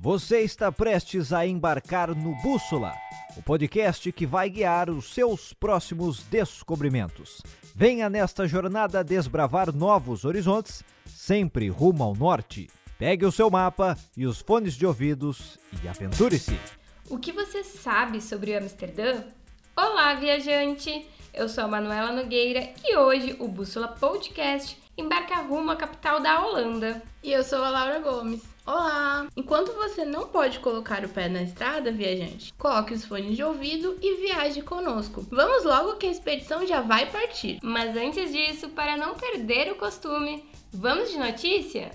Você está prestes a embarcar no Bússola, o podcast que vai guiar os seus próximos descobrimentos. Venha nesta jornada desbravar novos horizontes, sempre rumo ao norte. Pegue o seu mapa e os fones de ouvidos e aventure-se. O que você sabe sobre Amsterdã? Olá, viajante! Eu sou a Manuela Nogueira e hoje o Bússola Podcast embarca rumo à capital da Holanda. E eu sou a Laura Gomes. Olá! Enquanto você não pode colocar o pé na estrada, viajante, coloque os fones de ouvido e viaje conosco. Vamos logo que a expedição já vai partir. Mas antes disso, para não perder o costume, vamos de notícia?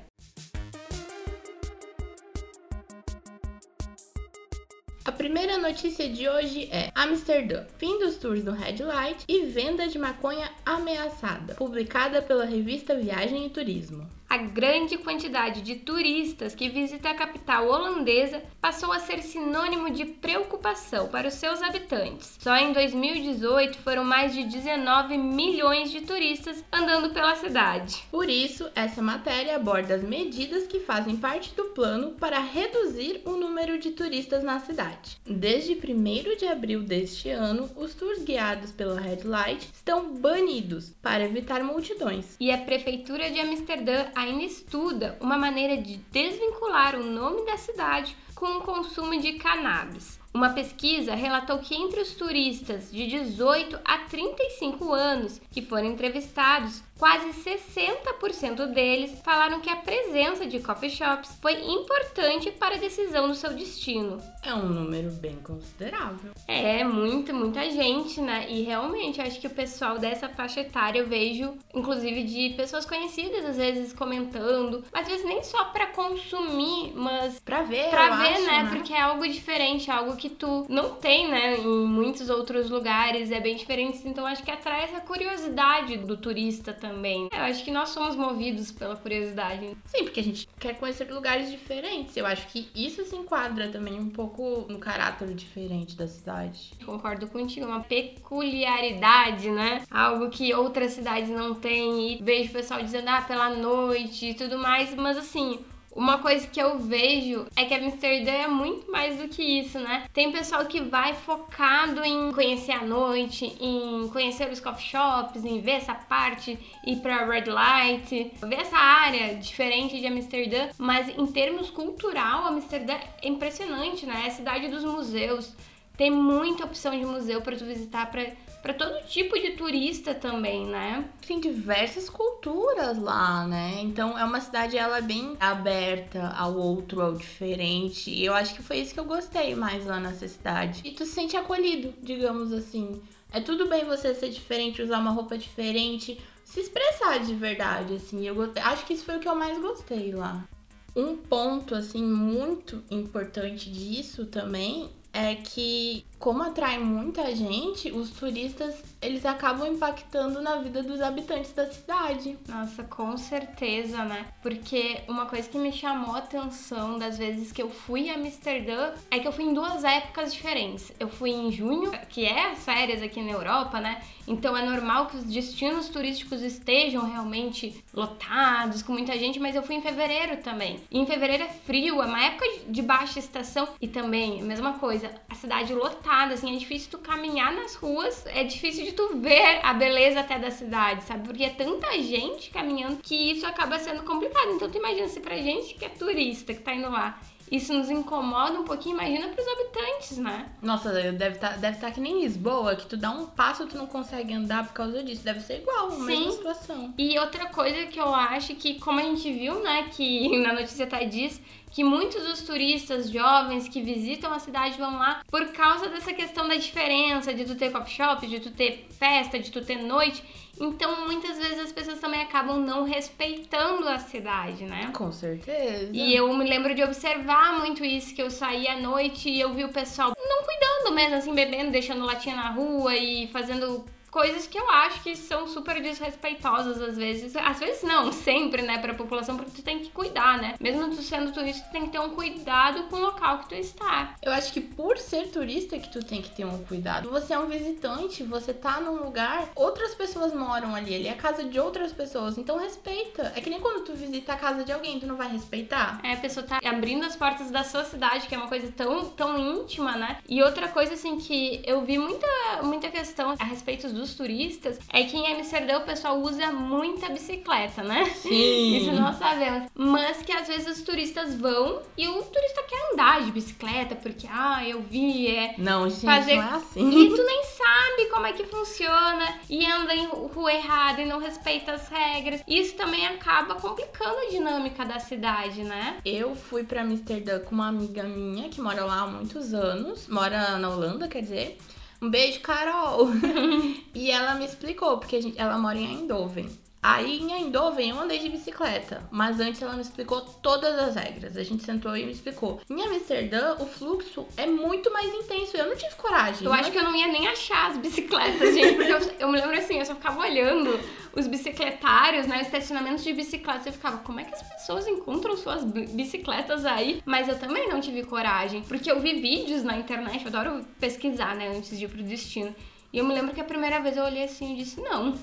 A primeira notícia de hoje é Amsterdã, fim dos tours do Red Light e venda de maconha ameaçada, publicada pela revista Viagem e Turismo a grande quantidade de turistas que visita a capital holandesa passou a ser sinônimo de preocupação para os seus habitantes. Só em 2018 foram mais de 19 milhões de turistas andando pela cidade. Por isso, essa matéria aborda as medidas que fazem parte do plano para reduzir o número de turistas na cidade. Desde 1 de abril deste ano, os tours guiados pela Red Light estão banidos para evitar multidões. E a prefeitura de Amsterdã ainda estuda uma maneira de desvincular o nome da cidade com o consumo de cannabis. Uma pesquisa relatou que entre os turistas de 18 a 35 anos que foram entrevistados, quase 60% deles falaram que a presença de coffee shops foi importante para a decisão do seu destino. É um número bem considerável. É, muito, muita gente, né? E realmente, acho que o pessoal dessa faixa etária eu vejo, inclusive de pessoas conhecidas, às vezes comentando, às vezes nem só para consumir, mas para ver, para ver, né? né? Porque é algo diferente, é algo que tu não tem, né? Em muitos outros lugares, é bem diferente. Então, acho que atrai essa curiosidade do turista também. Eu acho que nós somos movidos pela curiosidade. Sim, porque a gente quer conhecer lugares diferentes. Eu acho que isso se enquadra também um pouco no caráter diferente da cidade. Concordo contigo, uma peculiaridade, né? Algo que outras cidades não têm. E vejo o pessoal dizendo, ah, pela noite e tudo mais, mas assim, uma coisa que eu vejo é que Amsterdã é muito mais do que isso, né? Tem pessoal que vai focado em conhecer a noite, em conhecer os coffee shops, em ver essa parte, ir pra Red Light, ver essa área diferente de Amsterdã, mas em termos cultural, Amsterdã é impressionante, né? É a cidade dos museus. Tem muita opção de museu para tu visitar para para todo tipo de turista também, né? Tem diversas culturas lá, né? Então é uma cidade ela é bem aberta ao outro, ao diferente. E eu acho que foi isso que eu gostei mais lá nessa cidade. E tu se sente acolhido, digamos assim. É tudo bem você ser diferente, usar uma roupa diferente, se expressar de verdade, assim. Eu gostei. acho que isso foi o que eu mais gostei lá. Um ponto assim muito importante disso também é que como atrai muita gente, os turistas eles acabam impactando na vida dos habitantes da cidade. Nossa, com certeza, né? Porque uma coisa que me chamou a atenção das vezes que eu fui a Amsterdã é que eu fui em duas épocas diferentes. Eu fui em junho, que é as férias aqui na Europa, né? Então é normal que os destinos turísticos estejam realmente lotados, com muita gente, mas eu fui em fevereiro também. E em fevereiro é frio, é uma época de baixa estação e também, mesma coisa, a cidade lotada assim, é difícil tu caminhar nas ruas, é difícil de tu ver a beleza até da cidade, sabe? Porque é tanta gente caminhando que isso acaba sendo complicado. Então tu imagina se pra gente que é turista, que tá indo lá, isso nos incomoda um pouquinho, imagina pros habitantes, né? Nossa, deve estar tá, deve tá que nem Lisboa, que tu dá um passo tu não consegue andar por causa disso. Deve ser igual, a Sim. mesma situação. E outra coisa que eu acho que, como a gente viu, né, que na notícia tá diz que muitos dos turistas jovens que visitam a cidade vão lá por causa dessa questão da diferença de tu ter coffee shop, de tu ter festa, de tu ter noite. Então, muitas vezes as pessoas também acabam não respeitando a cidade, né? Com certeza. E eu me lembro de observar muito isso, que eu saí à noite e eu vi o pessoal não cuidando mesmo, assim, bebendo, deixando latinha na rua e fazendo coisas que eu acho que são super desrespeitosas às vezes. Às vezes não, sempre, né, pra população, porque tu tem que cuidar, né? Mesmo tu sendo turista, tu tem que ter um cuidado com o local que tu está. Eu acho que por ser turista que tu tem que ter um cuidado. Você é um visitante, você tá num lugar, outras pessoas moram ali, ali é a casa de outras pessoas, então respeita. É que nem quando tu visita a casa de alguém, tu não vai respeitar? É, a pessoa tá abrindo as portas da sua cidade, que é uma coisa tão, tão íntima, né? E outra coisa, assim, que eu vi muita, muita questão a respeito dos turistas é que em Amsterdã o pessoal usa muita bicicleta, né? Sim. Isso nós sabemos. Mas que às vezes os turistas vão e o turista quer andar de bicicleta porque, ah, eu vi, é. Não, gente, Fazer- não é assim. E tu nem sabe como é que funciona e anda em rua errada e não respeita as regras. Isso também acaba complicando a dinâmica da cidade, né? Eu fui pra Amsterdã com uma amiga minha que mora lá há muitos anos, mora na Holanda, quer dizer. Um beijo, Carol! e ela me explicou, porque gente- ela mora em Eindhoven. Aí em Eindhoven eu andei de bicicleta, mas antes ela me explicou todas as regras. A gente sentou e me explicou. Em Amsterdã, o fluxo é muito mais intenso. Eu não tive coragem. Eu acho que eu não ia nem achar as bicicletas, gente, porque eu, eu me lembro assim, eu só ficava olhando os bicicletários, né, os estacionamentos de bicicletas, eu ficava, como é que as pessoas encontram suas bi- bicicletas aí? Mas eu também não tive coragem, porque eu vi vídeos na internet, eu adoro pesquisar, né, antes de ir pro destino. E eu me lembro que a primeira vez eu olhei assim e disse, não,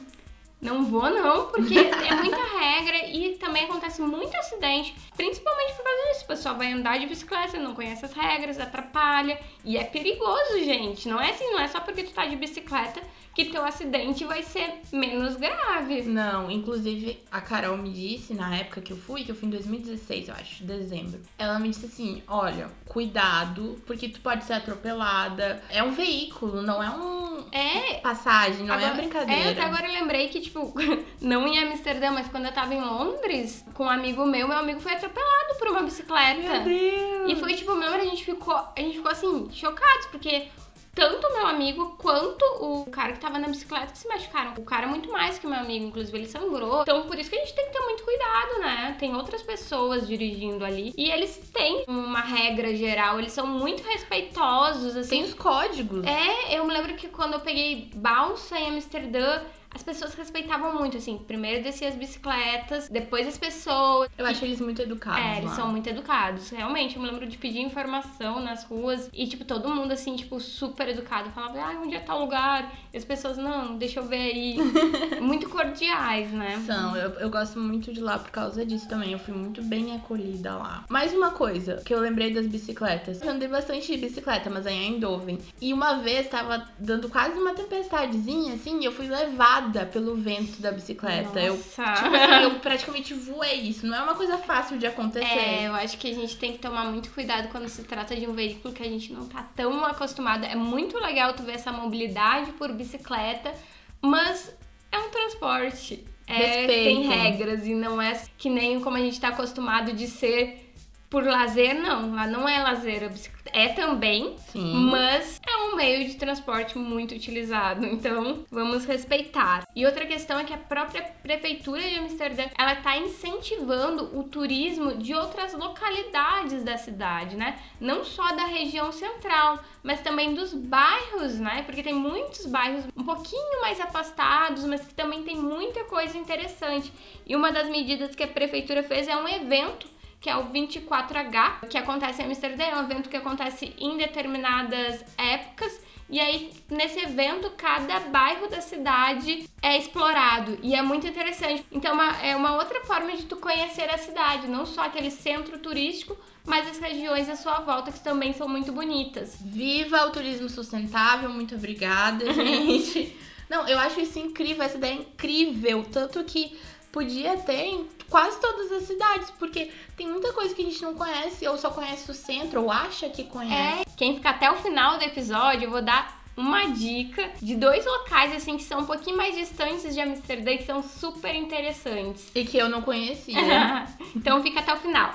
não vou não, porque é muita regra e também acontece muito acidente, principalmente por causa disso. O pessoal vai andar de bicicleta, não conhece as regras, atrapalha e é perigoso, gente. Não é assim, não é só porque tu tá de bicicleta que teu acidente vai ser menos grave. Não, inclusive a Carol me disse na época que eu fui, que eu fui em 2016, eu acho, dezembro. Ela me disse assim: olha, cuidado, porque tu pode ser atropelada. É um veículo, não é um É, passagem, não é Agora- brincadeira. É, até agora eu lembrei que, tipo, não em Amsterdã, mas quando eu tava em Londres, com um amigo meu, meu amigo foi atropelado por uma bicicleta. Meu Deus! E foi tipo, meu, a gente ficou, a gente ficou assim, chocados, porque tanto o meu amigo quanto o cara que tava na bicicleta que se machucaram. O cara é muito mais que o meu amigo, inclusive ele sangrou. Então por isso que a gente tem que ter muito cuidado, né? Tem outras pessoas dirigindo ali e eles têm uma regra geral, eles são muito respeitosos, assim. Tem os códigos. É, eu me lembro que quando eu peguei balsa em Amsterdã, as pessoas respeitavam muito, assim. Primeiro descia as bicicletas, depois as pessoas. Eu acho eles muito educados. É, eles lá. são muito educados. Realmente, eu me lembro de pedir informação nas ruas e, tipo, todo mundo, assim, tipo, super educado. Falava, ah, onde é tal lugar? E as pessoas, não, deixa eu ver aí. muito cordiais, né? São, eu, eu gosto muito de lá por causa disso também. Eu fui muito bem acolhida lá. Mais uma coisa que eu lembrei das bicicletas. Eu andei bastante de bicicleta, mas aí em Eindhoven. E uma vez tava dando quase uma tempestadezinha, assim, e eu fui levada pelo vento da bicicleta. Eu, Nossa. tipo assim, eu praticamente voei. Isso não é uma coisa fácil de acontecer. É, eu acho que a gente tem que tomar muito cuidado quando se trata de um veículo que a gente não tá tão acostumado. É muito legal tu ver essa mobilidade por bicicleta, mas é um transporte. É, tem regras e não é que nem como a gente tá acostumado de ser por lazer, não. Lá não é lazer, a bicicleta é também, Sim. mas é um meio de transporte muito utilizado, então vamos respeitar. E outra questão é que a própria prefeitura de Amsterdã, ela tá incentivando o turismo de outras localidades da cidade, né? Não só da região central, mas também dos bairros, né? Porque tem muitos bairros um pouquinho mais afastados, mas que também tem muita coisa interessante. E uma das medidas que a prefeitura fez é um evento que é o 24H, que acontece em Amsterdã, é um evento que acontece em determinadas épocas. E aí, nesse evento, cada bairro da cidade é explorado. E é muito interessante. Então, uma- é uma outra forma de tu conhecer a cidade. Não só aquele centro turístico, mas as regiões à sua volta, que também são muito bonitas. Viva o turismo sustentável, muito obrigada, gente. Não, eu acho isso incrível, essa ideia é incrível. Tanto que podia ter em quase todas as cidades, porque tem muita coisa que a gente não conhece, ou só conhece o centro, ou acha que conhece. É, quem fica até o final do episódio, eu vou dar uma dica de dois locais assim que são um pouquinho mais distantes de Amsterdã que são super interessantes. E que eu não conhecia. então fica até o final.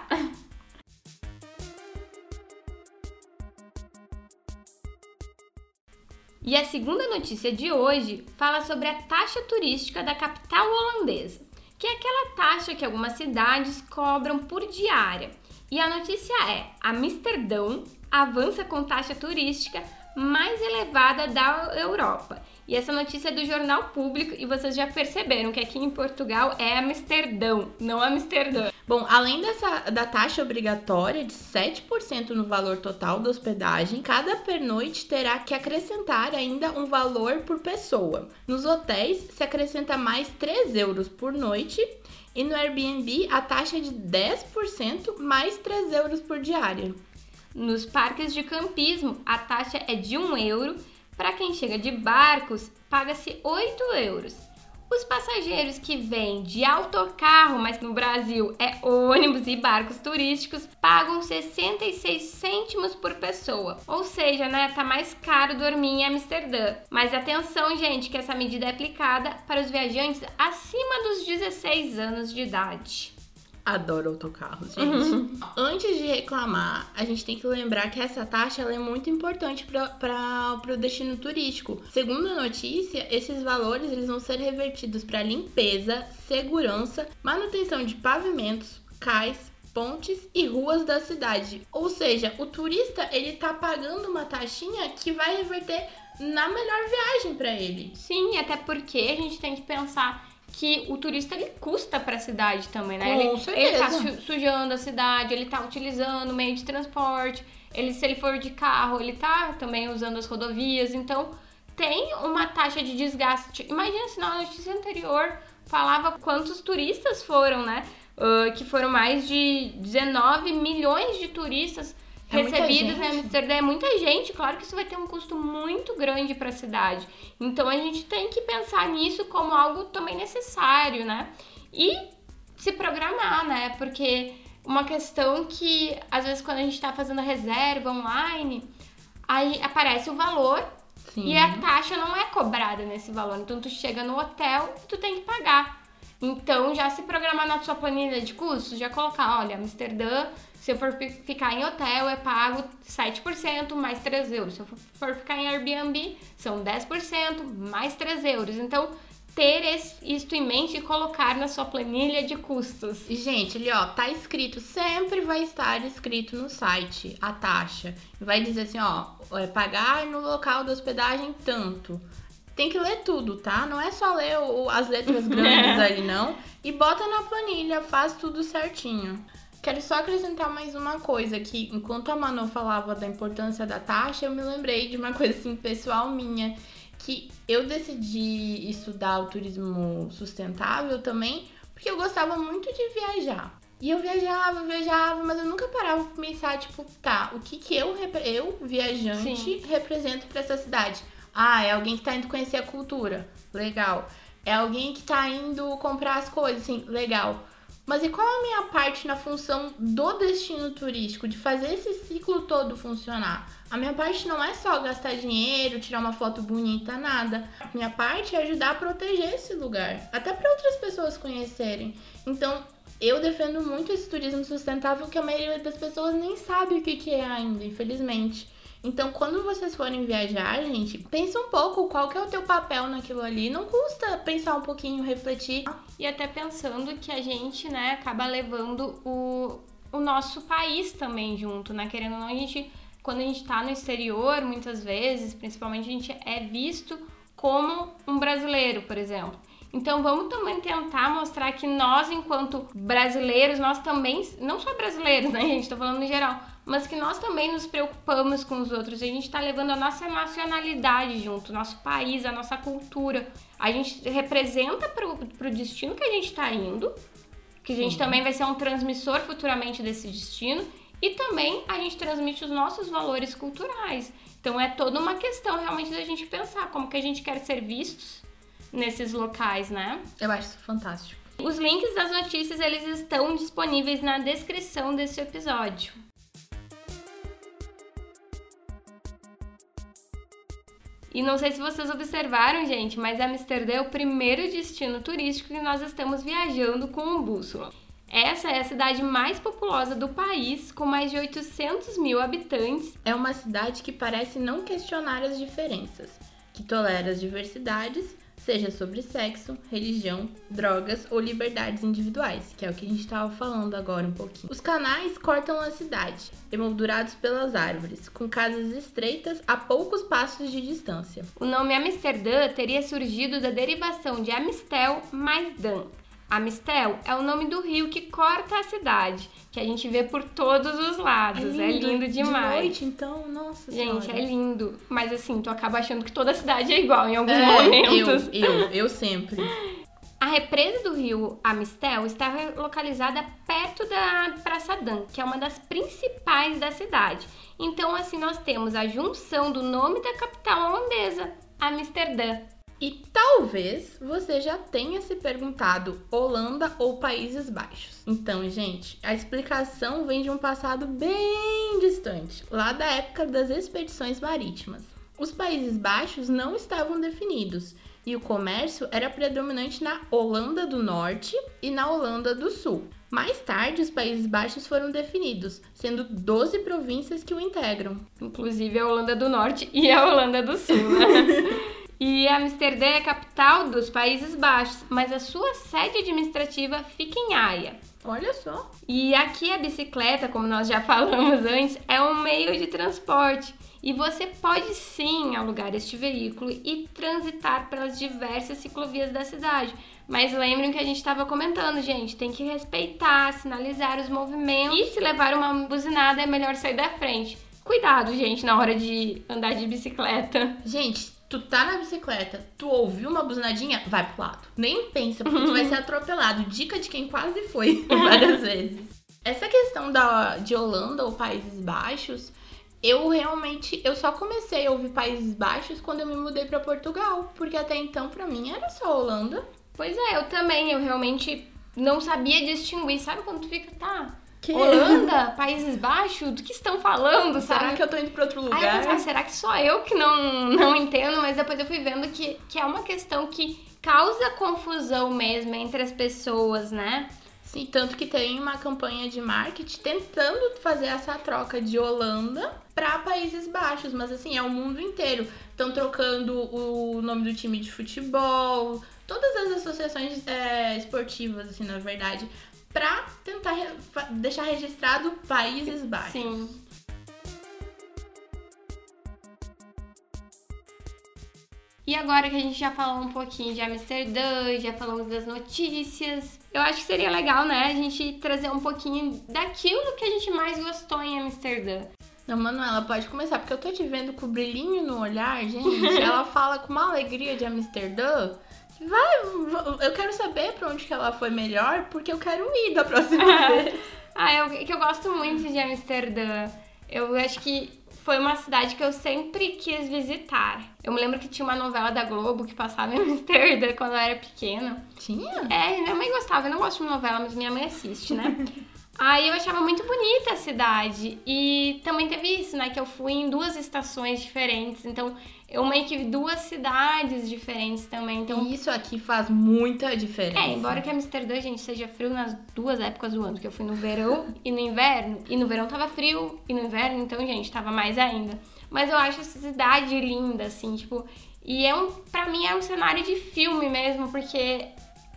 E a segunda notícia de hoje fala sobre a taxa turística da capital holandesa, que é aquela taxa que algumas cidades cobram por diária. E a notícia é: Amsterdão avança com taxa turística mais elevada da Europa. E essa notícia é do Jornal Público e vocês já perceberam que aqui em Portugal é Amsterdão, não Amsterdã. Bom, além dessa da taxa obrigatória de 7% no valor total da hospedagem, cada pernoite terá que acrescentar ainda um valor por pessoa. Nos hotéis se acrescenta mais 3 euros por noite e no Airbnb a taxa é de 10% mais 3 euros por diária. Nos parques de campismo, a taxa é de 1 euro para quem chega de barcos, paga-se 8 euros. Os passageiros que vêm de autocarro, mas no Brasil é ônibus e barcos turísticos, pagam 66 cêntimos por pessoa. Ou seja, né, tá mais caro dormir em Amsterdã. Mas atenção, gente, que essa medida é aplicada para os viajantes acima dos 16 anos de idade. Adoro autocarros, gente. Uhum. Antes de reclamar, a gente tem que lembrar que essa taxa é muito importante para o destino turístico. Segundo a notícia, esses valores eles vão ser revertidos para limpeza, segurança, manutenção de pavimentos, cais, pontes e ruas da cidade. Ou seja, o turista ele tá pagando uma taxinha que vai reverter na melhor viagem para ele. Sim, até porque a gente tem que pensar que o turista ele custa para a cidade também, né? Com ele, certeza. ele tá sujando a cidade, ele tá utilizando meio de transporte, ele se ele for de carro, ele tá também usando as rodovias, então tem uma taxa de desgaste. Imagina se na notícia anterior falava quantos turistas foram, né? Uh, que foram mais de 19 milhões de turistas É recebidos em Amsterdã. É muita gente, claro que isso vai ter um custo muito grande para a cidade. Então a gente tem que pensar nisso como algo também necessário, né? E se programar, né? Porque uma questão que às vezes quando a gente está fazendo a reserva online, aí aparece o valor Sim. e a taxa não é cobrada nesse valor. Então tu chega no hotel e tu tem que pagar. Então já se programar na sua planilha de custos, já colocar, olha, Amsterdã, se eu for fi- ficar em hotel, é pago 7% mais 3 euros. Se eu for- ficar em Airbnb, são 10% mais 3 euros. Então, ter isto em mente e colocar na sua planilha de custos. Gente, ali ó, tá escrito, sempre vai estar escrito no site a taxa. Vai dizer assim, ó, é pagar no local da hospedagem tanto. Tem que ler tudo, tá? Não é só ler o- as letras grandes ali, não. E bota na planilha, faz tudo certinho. Quero só acrescentar mais uma coisa, que enquanto a Manu falava da importância da taxa, eu me lembrei de uma coisa assim, pessoal minha, que eu decidi estudar o turismo sustentável também, porque eu gostava muito de viajar. E eu viajava, viajava, mas eu nunca parava pra pensar, tipo, tá, o que que eu, eu viajante, Sim. represento pra essa cidade? Ah, é alguém que tá indo conhecer a cultura. Legal. É alguém que tá indo comprar as coisas, assim, legal. Mas e qual a minha parte na função do destino turístico, de fazer esse ciclo todo funcionar? A minha parte não é só gastar dinheiro, tirar uma foto bonita, nada. A minha parte é ajudar a proteger esse lugar, até para outras pessoas conhecerem. Então, eu defendo muito esse turismo sustentável que a maioria das pessoas nem sabe o que, que é ainda, infelizmente. Então, quando vocês forem viajar, gente, pensa um pouco qual que é o teu papel naquilo ali. Não custa pensar um pouquinho, refletir. E até pensando que a gente, né, acaba levando o, o nosso país também junto, né? Querendo ou não, a gente, quando a gente tá no exterior, muitas vezes, principalmente, a gente é visto como um brasileiro, por exemplo. Então vamos também tentar mostrar que nós, enquanto brasileiros, nós também, não só brasileiros, né, gente? Tô falando em geral, mas que nós também nos preocupamos com os outros. A gente tá levando a nossa nacionalidade junto, nosso país, a nossa cultura. A gente representa pro, pro destino que a gente tá indo, que a gente também vai ser um transmissor futuramente desse destino. E também a gente transmite os nossos valores culturais. Então é toda uma questão realmente da gente pensar como que a gente quer ser vistos nesses locais, né? Eu acho isso fantástico. Os links das notícias eles estão disponíveis na descrição desse episódio. E não sei se vocês observaram, gente, mas Amsterdã é o primeiro destino turístico que nós estamos viajando com o Bússola. Essa é a cidade mais populosa do país, com mais de 800 mil habitantes. É uma cidade que parece não questionar as diferenças, que tolera as diversidades seja sobre sexo, religião, drogas ou liberdades individuais, que é o que a gente estava falando agora um pouquinho. Os canais cortam a cidade, emoldurados pelas árvores, com casas estreitas a poucos passos de distância. O nome Amsterdã teria surgido da derivação de Amistel mais Dan, Amistel é o nome do rio que corta a cidade, que a gente vê por todos os lados. É lindo, é lindo demais. De noite, então, nossa Gente, senhora. é lindo. Mas assim, tu acaba achando que toda a cidade é igual em alguns é, momentos. Eu, eu, eu sempre. A represa do rio Amistel está localizada perto da Praça Dan, que é uma das principais da cidade. Então, assim, nós temos a junção do nome da capital holandesa, Amsterdã, e talvez você já tenha se perguntado Holanda ou Países Baixos. Então, gente, a explicação vem de um passado bem distante, lá da época das expedições marítimas. Os Países Baixos não estavam definidos e o comércio era predominante na Holanda do Norte e na Holanda do Sul. Mais tarde, os Países Baixos foram definidos, sendo 12 províncias que o integram. Inclusive a Holanda do Norte e a Holanda do Sul, né? E Amsterdã é a capital dos Países Baixos, mas a sua sede administrativa fica em Haia. Olha só. E aqui a bicicleta, como nós já falamos antes, é um meio de transporte. E você pode sim alugar este veículo e transitar pelas diversas ciclovias da cidade. Mas lembrem que a gente estava comentando, gente, tem que respeitar, sinalizar os movimentos. E se levar uma buzinada é melhor sair da frente. Cuidado, gente, na hora de andar de bicicleta. Gente, tu tá na bicicleta, tu ouviu uma buzinadinha, vai pro lado. Nem pensa, porque tu vai ser atropelado. Dica de quem quase foi várias vezes. Essa questão da, de Holanda ou Países Baixos, eu realmente, eu só comecei a ouvir Países Baixos quando eu me mudei para Portugal, porque até então para mim era só Holanda. Pois é, eu também, eu realmente não sabia distinguir, sabe quando tu fica, tá, que? Holanda, Países Baixos, do que estão falando, sabe? Será que eu tô indo pra outro lugar? Aí eu será que só eu que não, não entendo? Mas depois eu fui vendo que, que é uma questão que causa confusão mesmo entre as pessoas, né? Sim, tanto que tem uma campanha de marketing tentando fazer essa troca de Holanda para Países Baixos, mas assim, é o mundo inteiro. Estão trocando o nome do time de futebol, todas as associações é, esportivas, assim, na verdade, para tentar re deixar registrado Países Baixos. Sim. E agora que a gente já falou um pouquinho de Amsterdã, já falamos das notícias, eu acho que seria legal, né, a gente trazer um pouquinho daquilo que a gente mais gostou em Amsterdã. Não, Manuela, pode começar, porque eu tô te vendo com o brilhinho no olhar, gente. Ela fala com uma alegria de Amsterdã. Vai, eu quero saber pra onde que ela foi melhor, porque eu quero ir da próxima vez. ah, eu, que eu gosto muito de Amsterdã. Eu acho que foi uma cidade que eu sempre quis visitar. Eu me lembro que tinha uma novela da Globo que passava em Amsterdã quando eu era pequena. Tinha? É, minha mãe gostava. Eu não gosto de novela, mas minha mãe assiste, né? Aí eu achava muito bonita a cidade. E também teve isso, né? Que eu fui em duas estações diferentes. Então eu meio que vi duas cidades diferentes também. Então, Isso aqui faz muita diferença. É, embora que Amsterdã, gente, seja frio nas duas épocas do ano, que eu fui no verão e no inverno. E no verão tava frio, e no inverno, então, gente, tava mais ainda. Mas eu acho essa cidade linda, assim, tipo. E é um, pra mim é um cenário de filme mesmo, porque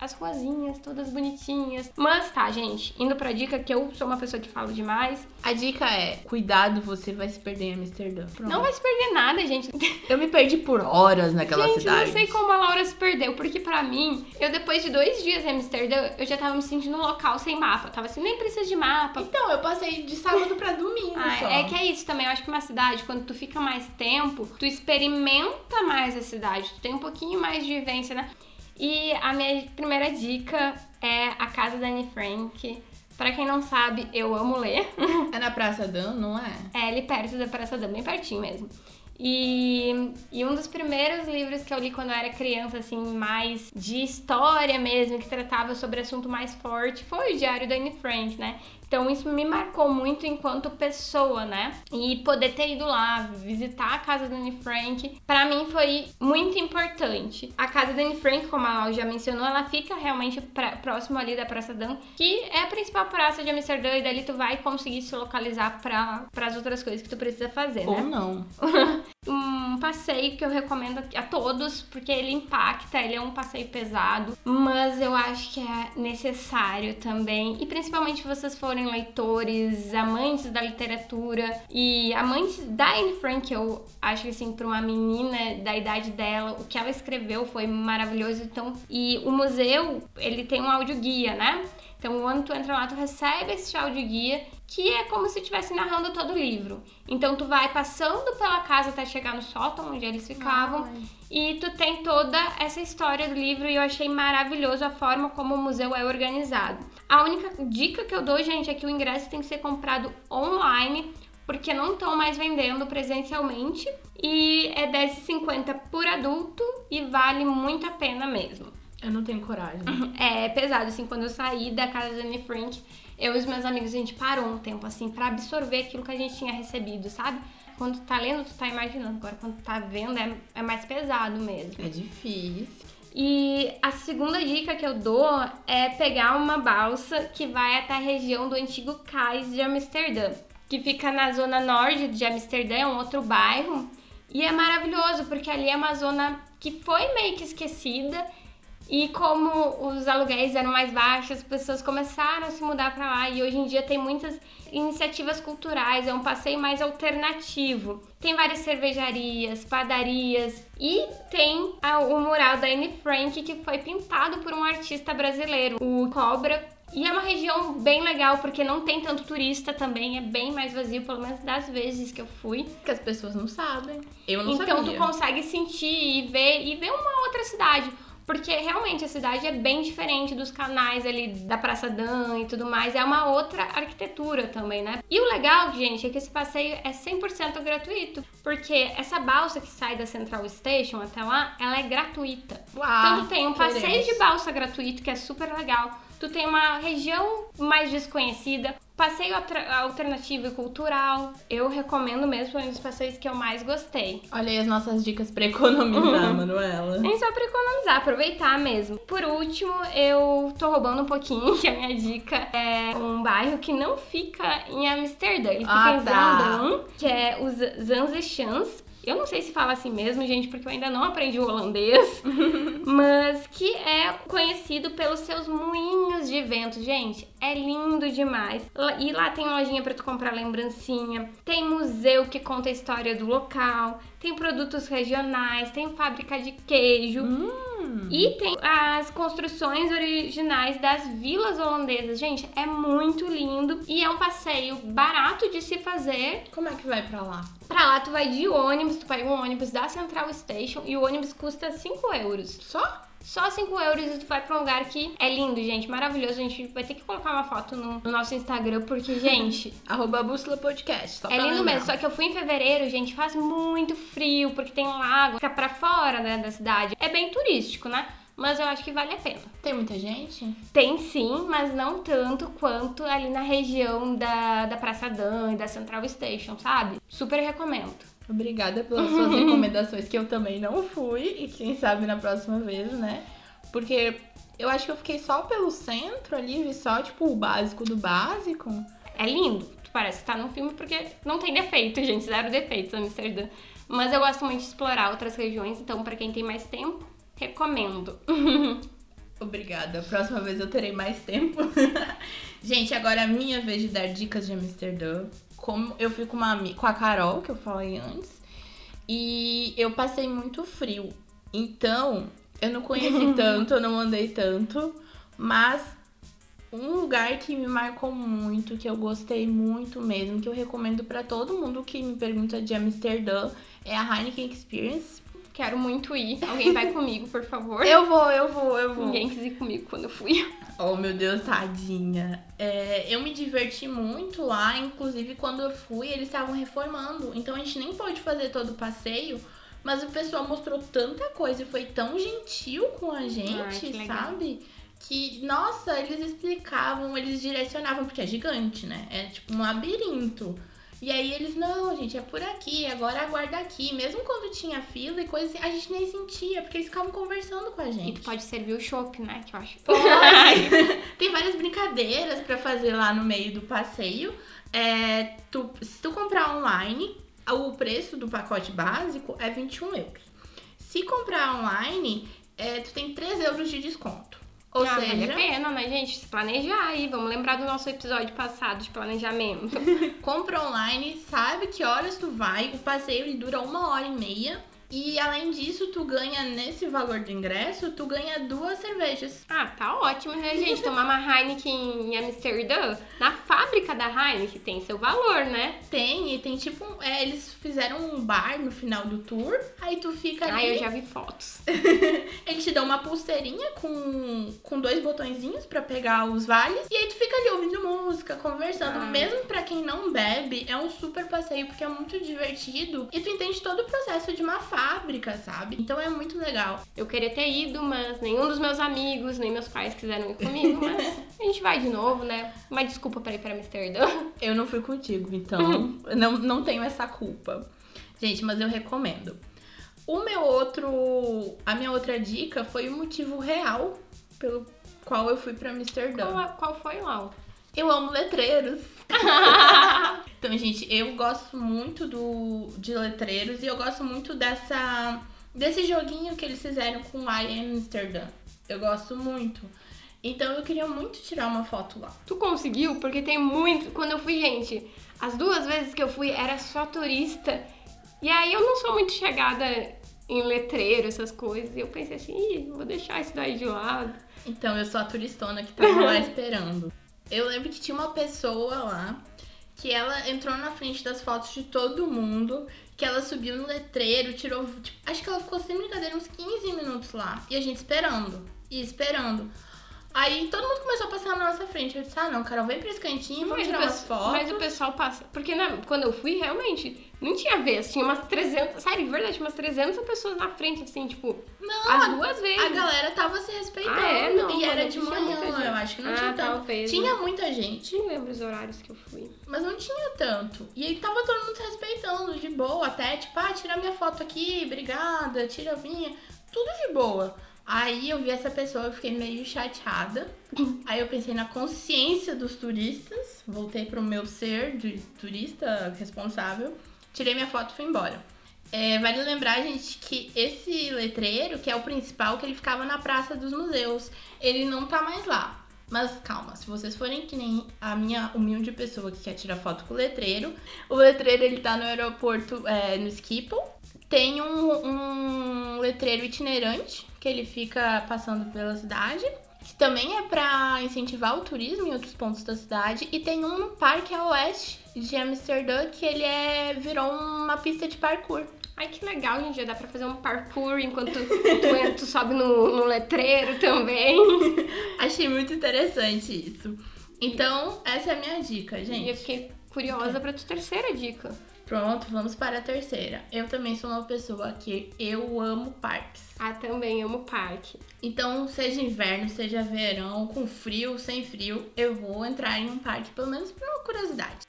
as ruazinhas todas bonitinhas. Mas tá, gente, indo pra dica que eu sou uma pessoa que falo demais. A dica é: cuidado, você vai se perder em Amsterdã. Pronto. Não vai se perder nada, gente. Eu me perdi por horas naquela gente, cidade. Gente, não sei como a Laura se perdeu, porque pra mim, eu depois de dois dias em Amsterdã, eu já tava me sentindo um local sem mapa. Tava assim, nem precisa de mapa. Então, eu passei de sábado pra domingo. ah, só. É que é isso também. Eu acho que uma cidade, quando tu fica mais tempo, tu experimenta mais a cidade, tu tem um pouquinho mais de vivência, né? E a minha primeira dica é A Casa da Anne Frank. Pra quem não sabe, eu amo ler. É na Praça Dan, não é? É ali perto da Praça Dan, bem pertinho mesmo. E, e, um dos primeiros livros que eu li quando eu era criança, assim, mais de história mesmo, que tratava sobre assunto mais forte, foi o Diário da Anne Frank, né? Então isso me marcou muito enquanto pessoa, né? E poder ter ido lá visitar a casa da Anne Frank, para mim foi muito importante. A casa da Anne Frank, como a Lau já mencionou, ela fica realmente pra, próximo ali da Praça Dan, que é a principal praça de Amsterdã e dali tu vai conseguir se localizar para as outras coisas que tu precisa fazer, né? Ou não. um passeio que eu recomendo a todos, porque ele impacta, ele é um passeio pesado, mas eu acho que é necessário também, e principalmente se vocês forem leitores, amantes da literatura e amantes da Anne Frank, eu acho que assim, para uma menina da idade dela, o que ela escreveu foi maravilhoso, então, e o museu, ele tem um audioguia, né? Então, quando tu entra lá, tu recebe esse áudio guia, que é como se estivesse narrando todo o livro. Então, tu vai passando pela casa até chegar no sótão, onde eles ficavam, Ai. e tu tem toda essa história do livro, e eu achei maravilhoso a forma como o museu é organizado. A única dica que eu dou, gente, é que o ingresso tem que ser comprado online, porque não estão mais vendendo presencialmente, e é R$10,50 por adulto, e vale muito a pena mesmo. Eu não tenho coragem. É pesado, assim, quando eu saí da casa da Anne Frank, eu e os meus amigos, a gente parou um tempo, assim, para absorver aquilo que a gente tinha recebido, sabe? Quando tu tá lendo, tu tá imaginando. Agora, quando tu tá vendo, é, é mais pesado mesmo. É difícil. E a segunda dica que eu dou é pegar uma balsa que vai até a região do antigo cais de Amsterdã, que fica na zona norte de Amsterdã, é um outro bairro. E é maravilhoso, porque ali é uma zona que foi meio que esquecida e como os aluguéis eram mais baixos, as pessoas começaram a se mudar para lá e hoje em dia tem muitas iniciativas culturais, é um passeio mais alternativo. Tem várias cervejarias, padarias e tem a, o mural da Anne Frank que foi pintado por um artista brasileiro, o Cobra. E é uma região bem legal porque não tem tanto turista também, é bem mais vazio, pelo menos das vezes que eu fui. Que as pessoas não sabem. Eu não então, sabia. Então tu consegue sentir e ver e ver uma outra cidade. Porque realmente a cidade é bem diferente dos canais ali da Praça Dan e tudo mais. É uma outra arquitetura também, né? E o legal, gente, é que esse passeio é 100% gratuito. Porque essa balsa que sai da Central Station até lá, ela é gratuita. Uau, então tem um passeio de balsa gratuito, que é super legal tu tem uma região mais desconhecida, passeio alternativo e cultural. Eu recomendo mesmo, foi um dos passeios que eu mais gostei. Olha aí as nossas dicas para economizar, Manuela. Nem só para economizar, aproveitar mesmo. Por último, eu tô roubando um pouquinho, que a minha dica é um bairro que não fica em Amsterdã, ele fica ah, em tá. que é os Zanzechans. Eu não sei se fala assim mesmo, gente, porque eu ainda não aprendi o holandês. mas que é conhecido pelos seus moinhos de vento. Gente, é lindo demais. E lá tem lojinha para tu comprar lembrancinha, tem museu que conta a história do local, tem produtos regionais, tem fábrica de queijo. Hum. E tem as construções originais das vilas holandesas. Gente, é muito lindo e é um passeio barato de se fazer. Como é que vai para lá? Pra lá tu vai de ônibus, tu pega um ônibus da Central Station e o ônibus custa 5 euros. Só? Só 5 euros e tu vai pra um lugar que é lindo, gente, maravilhoso. A gente vai ter que colocar uma foto no, no nosso Instagram, porque, gente. Arroba Bússola Podcast. é lindo mesmo. Só que eu fui em fevereiro, gente, faz muito frio, porque tem um lago, fica pra fora né, da cidade. É bem turístico, né? mas eu acho que vale a pena. Tem muita gente? Tem sim, mas não tanto quanto ali na região da, da Praça Dan e da Central Station, sabe? Super recomendo. Obrigada pelas suas recomendações, que eu também não fui, e quem sabe na próxima vez, né? Porque eu acho que eu fiquei só pelo centro ali, vi só, tipo, o básico do básico. É lindo, parece que tá num filme porque não tem defeito, gente, zero defeitos Amsterdã. Mas eu gosto muito de explorar outras regiões, então para quem tem mais tempo, Recomendo. Obrigada. Próxima vez eu terei mais tempo. Gente, agora é a minha vez de dar dicas de Amsterdã. Como eu fui com, uma, com a Carol, que eu falei antes, e eu passei muito frio. Então, eu não conheci tanto, eu não andei tanto, mas um lugar que me marcou muito, que eu gostei muito mesmo, que eu recomendo para todo mundo que me pergunta de Amsterdã, é a Heineken Experience. Quero muito ir. Alguém vai comigo, por favor. Eu vou, eu vou, eu vou. Ninguém quis ir comigo quando eu fui. Oh, meu Deus, tadinha. É, eu me diverti muito lá, inclusive quando eu fui, eles estavam reformando. Então a gente nem pôde fazer todo o passeio. Mas o pessoal mostrou tanta coisa e foi tão gentil com a gente, Ai, que sabe? Que, nossa, eles explicavam, eles direcionavam, porque é gigante, né? É tipo um labirinto. E aí eles, não, gente, é por aqui, agora aguarda aqui. Mesmo quando tinha fila e coisa assim, a gente nem sentia, porque eles ficavam conversando com a gente. E tu pode servir o chopp, né? Que eu acho. Tem várias brincadeiras para fazer lá no meio do passeio. É, tu, se tu comprar online, o preço do pacote básico é 21 euros. Se comprar online, é, tu tem 3 euros de desconto. Ou ah, seja, vale a pena, né, gente? Se planejar aí. Vamos lembrar do nosso episódio passado de planejamento. compra online, sabe que horas tu vai. O passeio dura uma hora e meia. E além disso, tu ganha nesse valor do ingresso, tu ganha duas cervejas. Ah, tá ótimo, né, gente? Tomar uma Heineken em Amsterdã, na fábrica da Heineken, tem seu valor, né? Tem, e tem tipo, é, eles fizeram um bar no final do tour, aí tu fica ali. Ah, eu já vi fotos. eles te dão uma pulseirinha com, com dois botõezinhos para pegar os vales, e aí tu fica ali ouvindo música, conversando. Ah. Mesmo para quem não bebe, é um super passeio, porque é muito divertido, e tu entende todo o processo de uma fábrica fábrica, sabe? Então é muito legal. Eu queria ter ido, mas nenhum dos meus amigos, nem meus pais quiseram ir comigo, mas a gente vai de novo, né? Uma desculpa para ir para Amsterdã. Eu não fui contigo, então não, não tenho essa culpa. Gente, mas eu recomendo. O meu outro. A minha outra dica foi o motivo real pelo qual eu fui pra Amsterdã. Qual, qual foi, Lau? Eu amo letreiros. então, gente, eu gosto muito do, de letreiros e eu gosto muito dessa desse joguinho que eles fizeram com I Amsterdam. Eu gosto muito. Então eu queria muito tirar uma foto lá. Tu conseguiu? Porque tem muito. Quando eu fui, gente, as duas vezes que eu fui era só turista. E aí eu não sou muito chegada em letreiro, essas coisas. E eu pensei assim, Ih, vou deixar isso daí de lado. Então eu sou a turistona que tava lá esperando. Eu lembro que tinha uma pessoa lá que ela entrou na frente das fotos de todo mundo, que ela subiu no letreiro, tirou. Tipo, acho que ela ficou sem brincadeira uns 15 minutos lá. E a gente esperando. E esperando. Aí todo mundo começou a passar na nossa frente. Eu disse, ah não, Carol, vem pra esse cantinho, vamos tirar umas fotos. Mas o pessoal passa. Porque né, quando eu fui, realmente, não tinha vez. Tinha umas 300, sério, de verdade, umas 300 pessoas na frente, assim, tipo, não, as duas vezes. A galera tava se respeitando. Ah, é? Não, e era de manhã, eu acho que não ah, tinha tanto. Talvez, tinha né? muita gente. Não lembro os horários que eu fui. Mas não tinha tanto. E aí tava todo mundo se respeitando, de boa, até, tipo, ah, tira minha foto aqui, obrigada, tira a minha. Tudo de boa. Aí eu vi essa pessoa, eu fiquei meio chateada. Aí eu pensei na consciência dos turistas, voltei pro meu ser de turista responsável, tirei minha foto e fui embora. É, vale lembrar, gente, que esse letreiro, que é o principal, que ele ficava na Praça dos Museus, ele não tá mais lá. Mas calma, se vocês forem que nem a minha humilde pessoa que quer tirar foto com o letreiro, o letreiro ele tá no aeroporto, é, no Schiphol. Tem um, um letreiro itinerante que ele fica passando pela cidade, que também é para incentivar o turismo em outros pontos da cidade, e tem um no Parque a Oeste de Amsterdã que ele é virou uma pista de parkour. Ai, que legal, gente. Já dá pra fazer um parkour enquanto tu, tu sobe no, no letreiro também. Achei muito interessante isso. Então, essa é a minha dica, gente. E eu fiquei curiosa pra tua terceira dica. Pronto, vamos para a terceira. Eu também sou uma pessoa que eu amo parques. Ah, também amo parque. Então, seja inverno, seja verão, com frio, sem frio, eu vou entrar em um parque, pelo menos por uma curiosidade.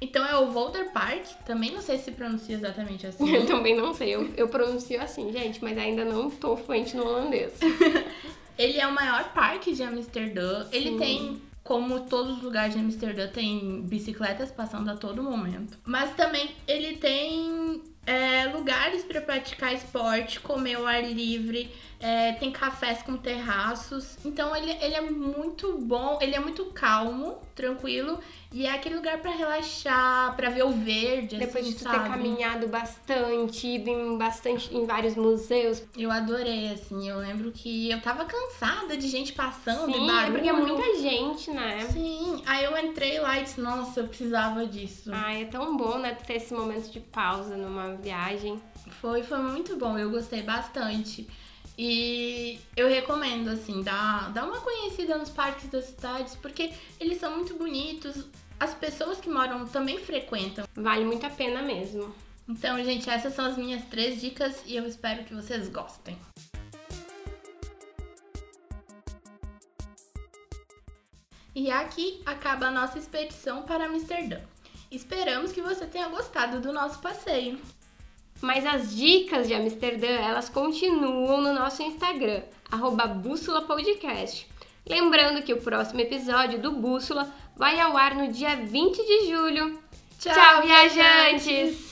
Então é o Volder Park, também não sei se pronuncia exatamente assim. Eu também não sei, eu, eu pronuncio assim, gente, mas ainda não tô fluente no holandês. Ele é o maior parque de Amsterdã. Sim. Ele tem como todos os lugares de Amsterdã tem bicicletas passando a todo momento. Mas também ele tem é, lugares para praticar esporte, comer ao ar livre, é, tem cafés com terraços. Então ele, ele é muito bom, ele é muito calmo, tranquilo. E é aquele lugar para relaxar, para ver o verde. Depois assim, de tu sabe? ter caminhado bastante, ido em bastante em vários museus. Eu adorei, assim. Eu lembro que eu tava cansada de gente passando, Sim, barulho. É porque é muita gente, né? Sim. Aí eu entrei lá e disse, nossa, eu precisava disso. Ai, é tão bom, né? Ter esse momento de pausa numa viagem. Foi, foi muito bom. Eu gostei bastante. E eu recomendo, assim, dar, dar uma conhecida nos parques das cidades, porque eles são muito bonitos. As pessoas que moram também frequentam. Vale muito a pena mesmo. Então, gente, essas são as minhas três dicas e eu espero que vocês gostem. E aqui acaba a nossa expedição para Amsterdã. Esperamos que você tenha gostado do nosso passeio. Mas as dicas de Amsterdã, elas continuam no nosso Instagram, arroba Bússola Podcast. Lembrando que o próximo episódio do Bússola vai ao ar no dia 20 de julho. Tchau, Tchau viajantes!